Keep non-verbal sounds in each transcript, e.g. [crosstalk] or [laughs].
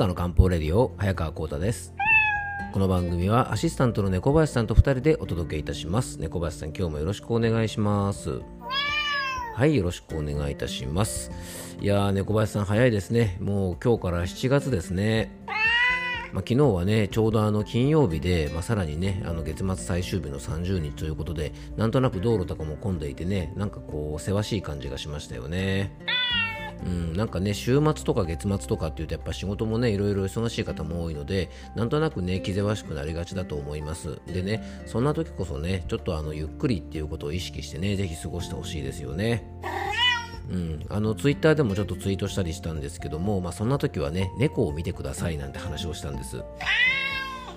ータの漢方レディオ早川コータです。この番組はアシスタントの猫林さんと2人でお届けいたします。猫林さん今日もよろしくお願いします。はいよろしくお願いいたします。いやー猫林さん早いですね。もう今日から7月ですね。まあ、昨日はね、ちょうどあの金曜日で、まあ、さらにね、あの月末最終日の30日ということで、なんとなく道路とかも混んでいてね、なんかこう、せわしい感じがしましたよね。うん、なんかね、週末とか月末とかっていうと、やっぱ仕事もね、いろいろ忙しい方も多いので、なんとなくね、気ぜわしくなりがちだと思います。でね、そんな時こそね、ちょっとあの、ゆっくりっていうことを意識してね、ぜひ過ごしてほしいですよね。うん、あのツイッターでもちょっとツイートしたりしたんですけども、まあ、そんな時はね猫を見てくださいなんて話をしたんです。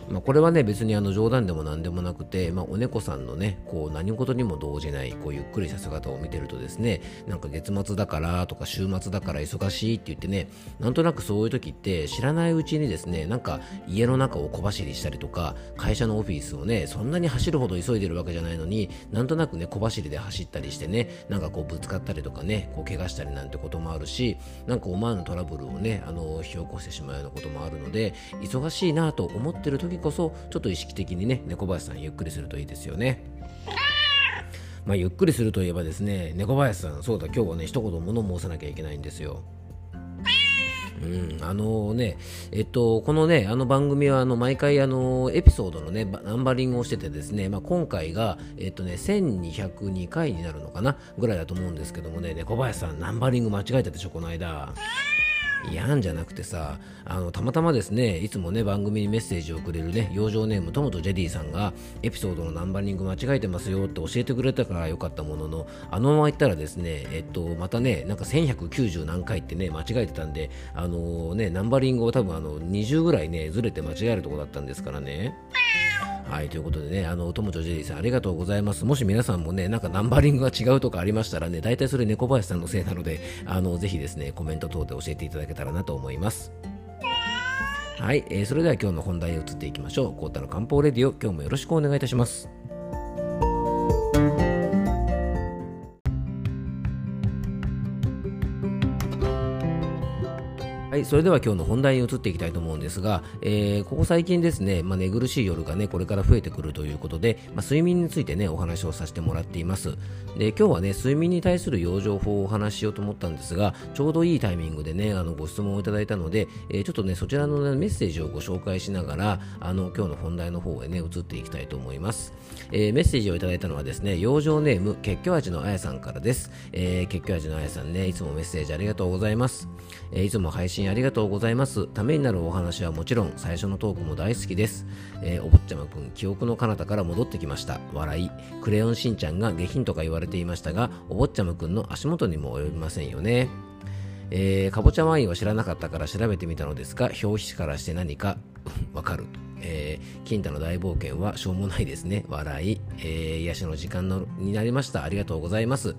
まあ、これはね別にあの冗談でも何でもなくて、まあ、お猫さんのねこう何事にも動じないこうゆっくりした姿を見てるとですねなんか月末だからとか週末だから忙しいって言ってねなんとなくそういう時って知らないうちにですねなんか家の中を小走りしたりとか会社のオフィスをねそんなに走るほど急いでるわけじゃないのになんとなくね小走りで走ったりしてねなんかこうぶつかったりとかねこう怪我したりなんてこともあるしなんか思わぬトラブルをねあの引き起こしてしまうようなこともあるので忙しいなと思ってる時こそちょっと意識的にね猫林さんゆっくりするといいですよね。まあ、ゆっくりするといえばですね猫林さんそうだ今日はね一言物申さなきゃいけないんですよ。うん、あのね、えっと、このね、あの番組は、あの、毎回、あの、エピソードのね、ナンバリングをしててですね、まあ、今回が、えっとね、1202回になるのかなぐらいだと思うんですけどもね、猫林さん、ナンバリング間違えたでしょ、この間。やんじゃなくてさあのたまたまですねいつもね番組にメッセージをくれるね養生ネームトムとジェディさんがエピソードのナンバリング間違えてますよって教えてくれたからよかったもののあのまま言ったらですねえっとまたねなんか1190何回ってね間違えてたんであのねナンバリングを多分あの20ぐらいねずれて間違えるとこだったんですからね。はい、ということでね、あの、友とジェリーさんありがとうございます。もし皆さんもね、なんかナンバリングが違うとかありましたらね、大体それ猫林さんのせいなので、あの、ぜひですね、コメント等で教えていただけたらなと思います。はい、えー、それでは今日の本題に移っていきましょう。コータの漢方レディオ、今日もよろしくお願いいたします。それでは今日の本題に移っていきたいと思うんですが、えー、ここ最近ですね、まあ、寝苦しい夜がね、これから増えてくるということで、まあ、睡眠についてね、お話をさせてもらっています。で、今日はね、睡眠に対する養生法をお話ししようと思ったんですが、ちょうどいいタイミングでね、あの、ご質問をいただいたので、えー、ちょっとね、そちらの、ね、メッセージをご紹介しながら、あの、今日の本題の方へね、移っていきたいと思います。えー、メッセージをいただいたのはですね、養生ネーム、結局味のあやさんからです。えー、結局味のあやさんね、いつもメッセージありがとうございます。え、いつも配信ありがとうございます。ためになるお話はもちろん最初のトークも大好きです、えー、お坊ちゃまくん記憶の彼方から戻ってきました。笑い。クレヨンしんちゃんが下品とか言われていましたがお坊ちゃまくんの足元にも及びませんよね。えー、かぼちゃワインを知らなかったから調べてみたのですが表紙からして何か [laughs] わかるえー、金太の大冒険はしょうもないですね。笑い、えー、癒しの時間のになりました。ありがとうございます。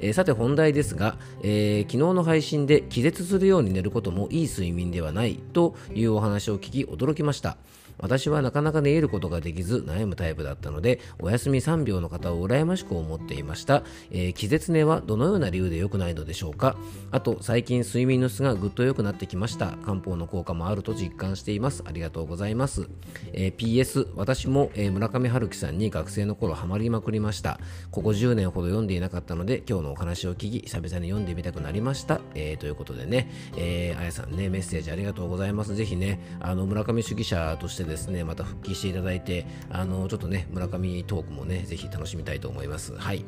えー、さて本題ですが、えー、昨日の配信で気絶するように寝ることもいい睡眠ではないというお話を聞き驚きました。私はなかなか寝入ることができず悩むタイプだったので、お休み3秒の方を羨ましく思っていました。えー、気絶寝はどのような理由で良くないのでしょうか？あと、最近睡眠の質がぐっと良くなってきました。漢方の効果もあると実感しています。ありがとうございます。えー、PS、私も、えー、村上春樹さんに学生の頃ハマりまくりました。ここ10年ほど読んでいなかったので、今日のお話を聞き、久々に読んでみたくなりました。えー、ということでね、えー、あやさんね、メッセージありがとうございます。ぜひね、あの、村上主義者としてですね、また復帰していただいて、あの、ちょっとね、村上トークもね、ぜひ楽しみたいと思います。はい。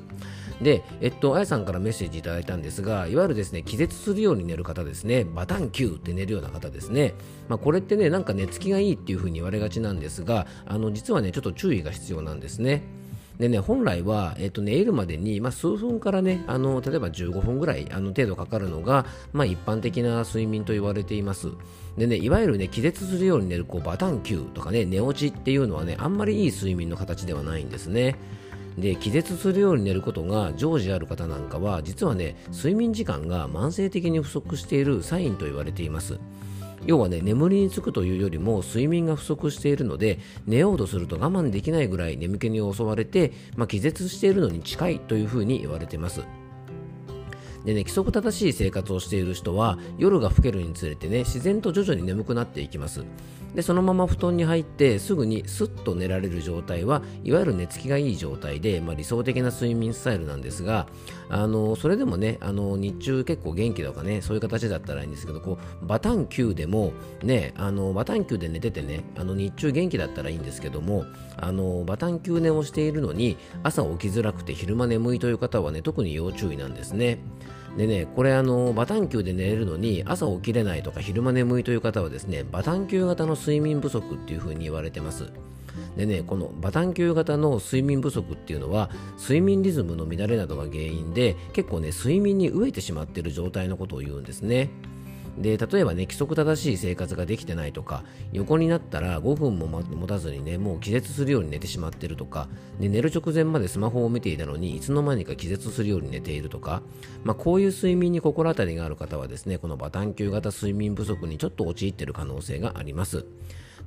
で、えっと、あやさんからメッセージいただいたんですが、いわゆるですね、気絶するように寝る方ですね、バタンキューって寝るような方ですね。まあ、これってね、なんか寝つきがいいっていう風に言われがちなんですが、あの、実はね、ちょっと注意が必要なんですね。でね、本来は、えっと、寝るまでに、まあ、数分からね、あの、例えば15分ぐらい、あの、程度かかるのが、まあ、一般的な睡眠と言われています。でね、いわゆるね、気絶するように寝る、こう、バタン球とかね、寝落ちっていうのはね、あんまりいい睡眠の形ではないんですね。で気絶するように寝ることが常時ある方なんかは実はね睡眠時間が慢性的に不足しているサインと言われています要はね眠りにつくというよりも睡眠が不足しているので寝ようとすると我慢できないぐらい眠気に襲われて、まあ、気絶しているのに近いというふうに言われています。でね規則正しい生活をしている人は夜が更けるにつれてね自然と徐々に眠くなっていきますでそのまま布団に入ってすぐにスッと寝られる状態はいわゆる寝つきがいい状態で、まあ、理想的な睡眠スタイルなんですがあのそれでもねあの日中結構元気とかねそういう形だったらいいんですけどこうバタン球でもねあのバタン球で寝ててねあの日中元気だったらいいんですけどもあのバタン球寝をしているのに朝起きづらくて昼間眠いという方はね特に要注意なんですね。でね、これあの、バタン球で寝れるのに朝起きれないとか昼間眠いという方はですね、バタン球型の睡眠不足っていう風に言われてます。でね、このバタン球型の睡眠不足っていうのは睡眠リズムの乱れなどが原因で結構ね睡眠に飢えてしまっている状態のことを言うんですね。で例えばね規則正しい生活ができてないとか横になったら5分も持たずにねもう気絶するように寝てしまってるとかで寝る直前までスマホを見ていたのにいつの間にか気絶するように寝ているとか、まあ、こういう睡眠に心当たりがある方はですねこのバタン球型睡眠不足にちょっと陥っている可能性があります。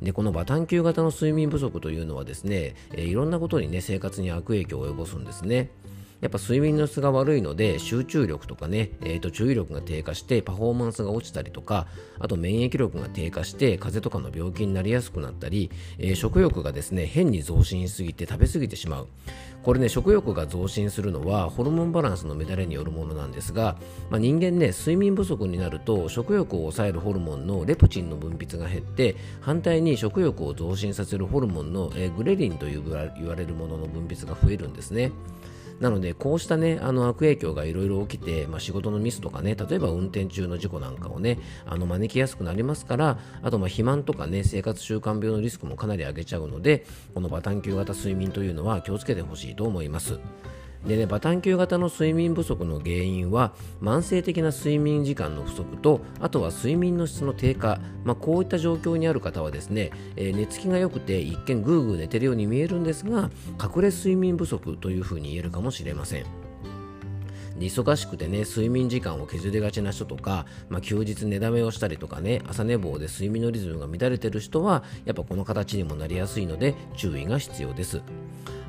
でこのバタン球型の睡眠不足というのはですね、えー、いろんなことにね生活に悪影響を及ぼすんですね。やっぱ睡眠の質が悪いので集中力とかね、えー、と注意力が低下してパフォーマンスが落ちたりとかあと免疫力が低下して風邪とかの病気になりやすくなったり、えー、食欲がですね変に増進しすぎて食べ過ぎてしまうこれね食欲が増進するのはホルモンバランスの乱れによるものなんですが、まあ、人間ね睡眠不足になると食欲を抑えるホルモンのレプチンの分泌が減って反対に食欲を増進させるホルモンの、えー、グレリンという言われるものの分泌が増えるんですね。なので、こうしたね、あの悪影響がいろいろ起きて、まあ、仕事のミスとかね、例えば運転中の事故なんかをね、あの招きやすくなりますから、あとまあ肥満とかね、生活習慣病のリスクもかなり上げちゃうので、このバタン球型睡眠というのは気をつけてほしいと思います。でね、バタン球型の睡眠不足の原因は慢性的な睡眠時間の不足とあとは睡眠の質の低下、まあ、こういった状況にある方はですね、えー、寝つきが良くて一見ぐーぐー寝てるように見えるんですが隠れ睡眠不足というふうに言えるかもしれません。忙しくてね睡眠時間を削りがちな人とか、まあ、休日寝だめをしたりとかね朝寝坊で睡眠のリズムが乱れてる人はやっぱこの形にもなりやすいので注意が必要です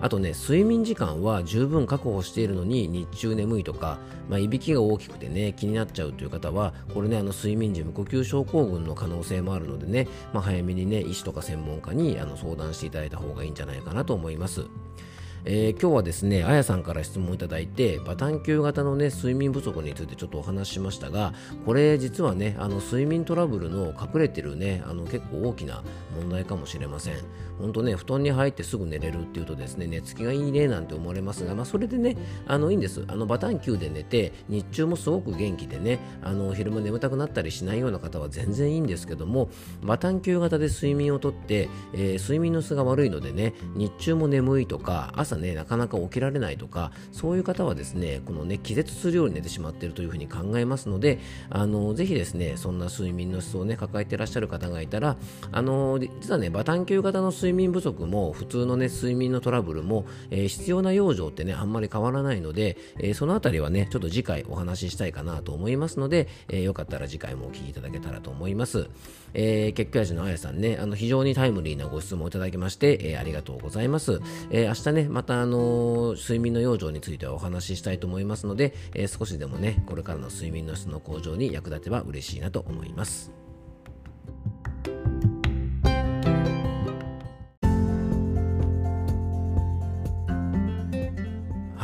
あとね睡眠時間は十分確保しているのに日中眠いとか、まあ、いびきが大きくてね気になっちゃうという方はこれねあの睡眠時無呼吸症候群の可能性もあるのでね、まあ、早めにね医師とか専門家にあの相談していただいた方がいいんじゃないかなと思います。えー、今日はですね、あやさんから質問いただいて、バタン球型のね、睡眠不足についてちょっとお話ししましたが、これ実はね、あの睡眠トラブルの隠れてるね、あの結構大きな問題かもしれません。本当ね、布団に入ってすぐ寝れるっていうとですね、寝つきがいいねなんて思われますが、まあ、それでね、あのいいんです。あのバタン球で寝て、日中もすごく元気でね、あの昼間眠たくなったりしないような方は全然いいんですけども、バタン球型で睡眠をとって、えー、睡眠の質が悪いのでね、日中も眠いとか、朝ね、なかなか起きられないとか、そういう方はですね、このね、気絶するように寝てしまっているというふうに考えますので、あのぜひですね、そんな睡眠の質をね、抱えていらっしゃる方がいたら、あの実はね、バタン球型の睡眠不足も、普通のね、睡眠のトラブルも、えー、必要な養生ってね、あんまり変わらないので、えー、そのあたりはね、ちょっと次回お話ししたいかなと思いますので、えー、よかったら次回もお聞きいただけたらと思います。えー、結局味のあやさんね、あの非常にタイムリーなご質問をいただきまして、え、ありがとうございます。え、明日ね、ままたあの睡眠の養生についてはお話ししたいと思いますので、えー、少しでもねこれからの睡眠の質の向上に役立てば嬉しいなと思います。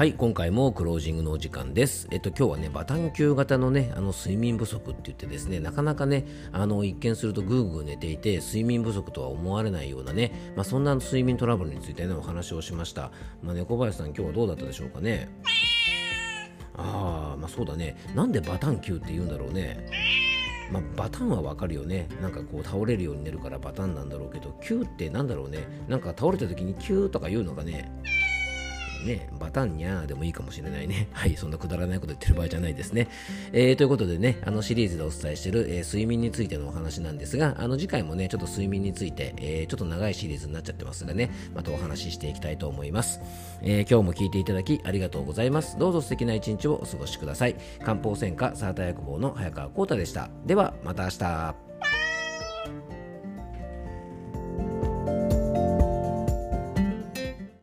はい、今回もクロージングのお時間です。えっと、今日はね、バタン球型のね、あの睡眠不足って言ってですね、なかなかね、あの、一見するとぐーぐー寝ていて、睡眠不足とは思われないようなね、まあ、そんな睡眠トラブルについてね、お話をしました。まあ、猫林さん、今日はどうだったでしょうかね？ああ、まあそうだね。なんでバタン球って言うんだろうね？まあ、バタンはわかるよね。なんかこう倒れるように寝るからバタンなんだろうけど、球ってなんだろうね？なんか倒れた時にキューとか言うのがね？ね、バタンニャーでもいいかもしれないね。[laughs] はい、そんなくだらないこと言ってる場合じゃないですね。えー、ということでね、あのシリーズでお伝えしてる、えー、睡眠についてのお話なんですが、あの次回もね、ちょっと睡眠について、えー、ちょっと長いシリーズになっちゃってますがね、またお話ししていきたいと思います。えー、今日も聞いていただきありがとうございます。どうぞ素敵な一日をお過ごしください。漢方専科サーター薬房の早川幸太でした。では、また明日。